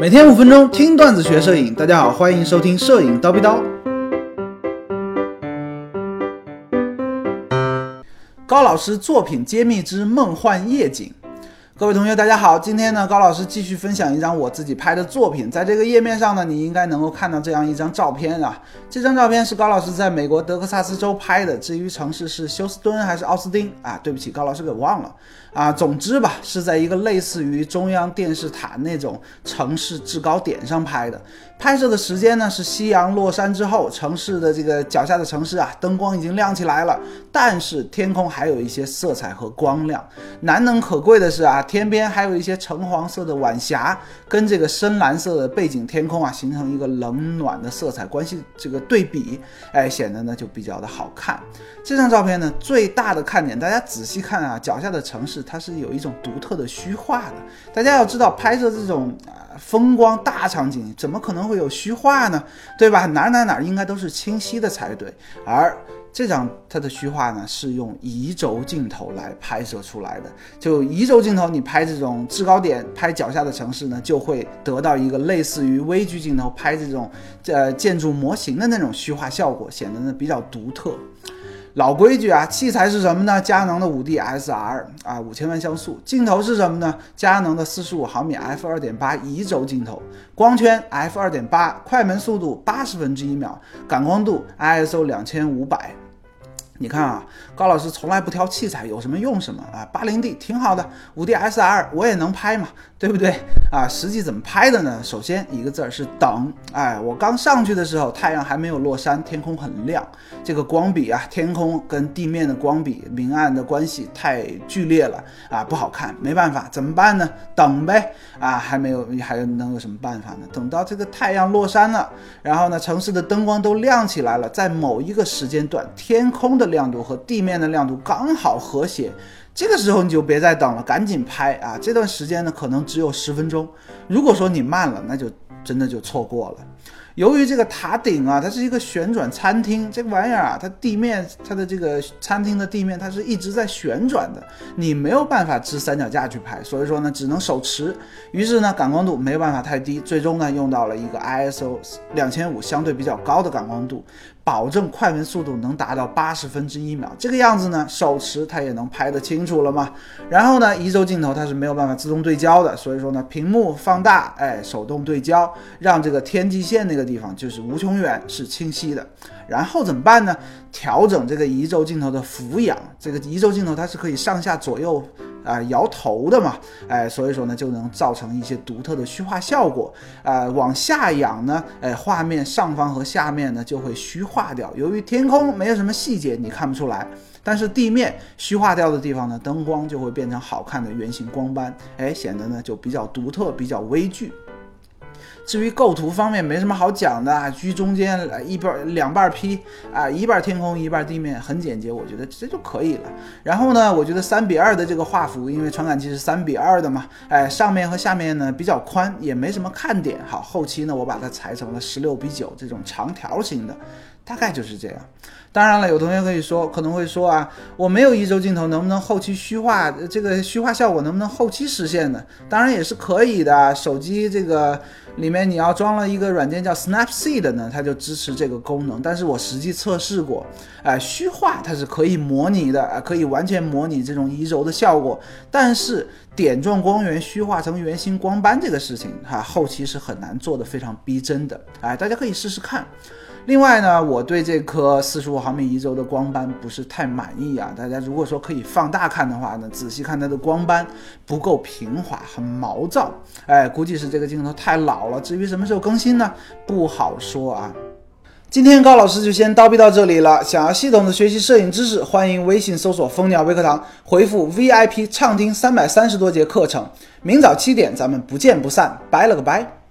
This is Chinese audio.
每天五分钟听段子学摄影，大家好，欢迎收听摄影叨逼叨。高老师作品揭秘之梦幻夜景。各位同学，大家好！今天呢，高老师继续分享一张我自己拍的作品。在这个页面上呢，你应该能够看到这样一张照片啊。这张照片是高老师在美国德克萨斯州拍的。至于城市是休斯敦还是奥斯汀啊？对不起，高老师给忘了啊。总之吧，是在一个类似于中央电视塔那种城市制高点上拍的。拍摄的时间呢是夕阳落山之后，城市的这个脚下的城市啊，灯光已经亮起来了，但是天空还有一些色彩和光亮。难能可贵的是啊。天边还有一些橙黄色的晚霞，跟这个深蓝色的背景天空啊，形成一个冷暖的色彩关系，这个对比，哎，显得呢就比较的好看。这张照片呢，最大的看点，大家仔细看啊，脚下的城市它是有一种独特的虚化的。大家要知道，拍摄这种啊风光大场景，怎么可能会有虚化呢？对吧？哪哪哪应该都是清晰的才对，而。这张它的虚化呢，是用移轴镜头来拍摄出来的。就移轴镜头，你拍这种制高点、拍脚下的城市呢，就会得到一个类似于微距镜头拍这种呃建筑模型的那种虚化效果，显得呢比较独特。老规矩啊，器材是什么呢？佳能的五 D SR 啊，五千万像素。镜头是什么呢？佳能的四十五毫米 f 二点八移轴镜头。光圈 f 二点八，快门速度八十分之一秒，感光度 ISO 两千五百。你看啊，高老师从来不挑器材，有什么用什么啊。八零 D 挺好的，五 D SR 我也能拍嘛，对不对啊？实际怎么拍的呢？首先一个字儿是等。哎，我刚上去的时候，太阳还没有落山，天空很亮，这个光比啊，天空跟地面的光比，明暗的关系太剧烈了啊，不好看。没办法，怎么办呢？等呗。啊，还没有，还能有什么办法呢？等到这个太阳落山了，然后呢，城市的灯光都亮起来了，在某一个时间段，天空的。亮度和地面的亮度刚好和谐，这个时候你就别再等了，赶紧拍啊！这段时间呢，可能只有十分钟。如果说你慢了，那就真的就错过了。由于这个塔顶啊，它是一个旋转餐厅，这个玩意儿啊，它地面它的这个餐厅的地面它是一直在旋转的，你没有办法支三脚架去拍，所以说呢，只能手持。于是呢，感光度没办法太低，最终呢，用到了一个 ISO 两千五相对比较高的感光度，保证快门速度能达到八十分之一秒。这个样子呢，手持它也能拍得清楚了嘛。然后呢，移轴镜头它是没有办法自动对焦的，所以说呢，屏幕放大，哎，手动对焦，让这个天际线那个。地方就是无穷远是清晰的，然后怎么办呢？调整这个移轴镜头的俯仰，这个移轴镜头它是可以上下左右啊摇头的嘛，哎，所以说呢就能造成一些独特的虚化效果啊。往下仰呢，哎，画面上方和下面呢就会虚化掉。由于天空没有什么细节，你看不出来，但是地面虚化掉的地方呢，灯光就会变成好看的圆形光斑，哎，显得呢就比较独特，比较微距。至于构图方面没什么好讲的啊，居中间一半两半 P 啊，一半天空一半地面，很简洁，我觉得这就可以了。然后呢，我觉得三比二的这个画幅，因为传感器是三比二的嘛，哎，上面和下面呢比较宽，也没什么看点。好，后期呢我把它裁成了十六比九这种长条形的。大概就是这样。当然了，有同学可以说，可能会说啊，我没有移轴镜头，能不能后期虚化？这个虚化效果能不能后期实现呢？当然也是可以的。手机这个里面你要装了一个软件叫 Snapseed 呢，它就支持这个功能。但是我实际测试过，哎，虚化它是可以模拟的，啊，可以完全模拟这种移轴的效果。但是点状光源虚化成圆形光斑这个事情，哈，后期是很难做的非常逼真的。哎，大家可以试试看。另外呢，我对这颗四十五毫米移轴的光斑不是太满意啊。大家如果说可以放大看的话呢，仔细看它的光斑不够平滑，很毛躁。哎，估计是这个镜头太老了。至于什么时候更新呢，不好说啊。今天高老师就先叨逼到这里了。想要系统的学习摄影知识，欢迎微信搜索蜂鸟微课堂，回复 VIP 畅听三百三十多节课程。明早七点咱们不见不散，拜了个拜。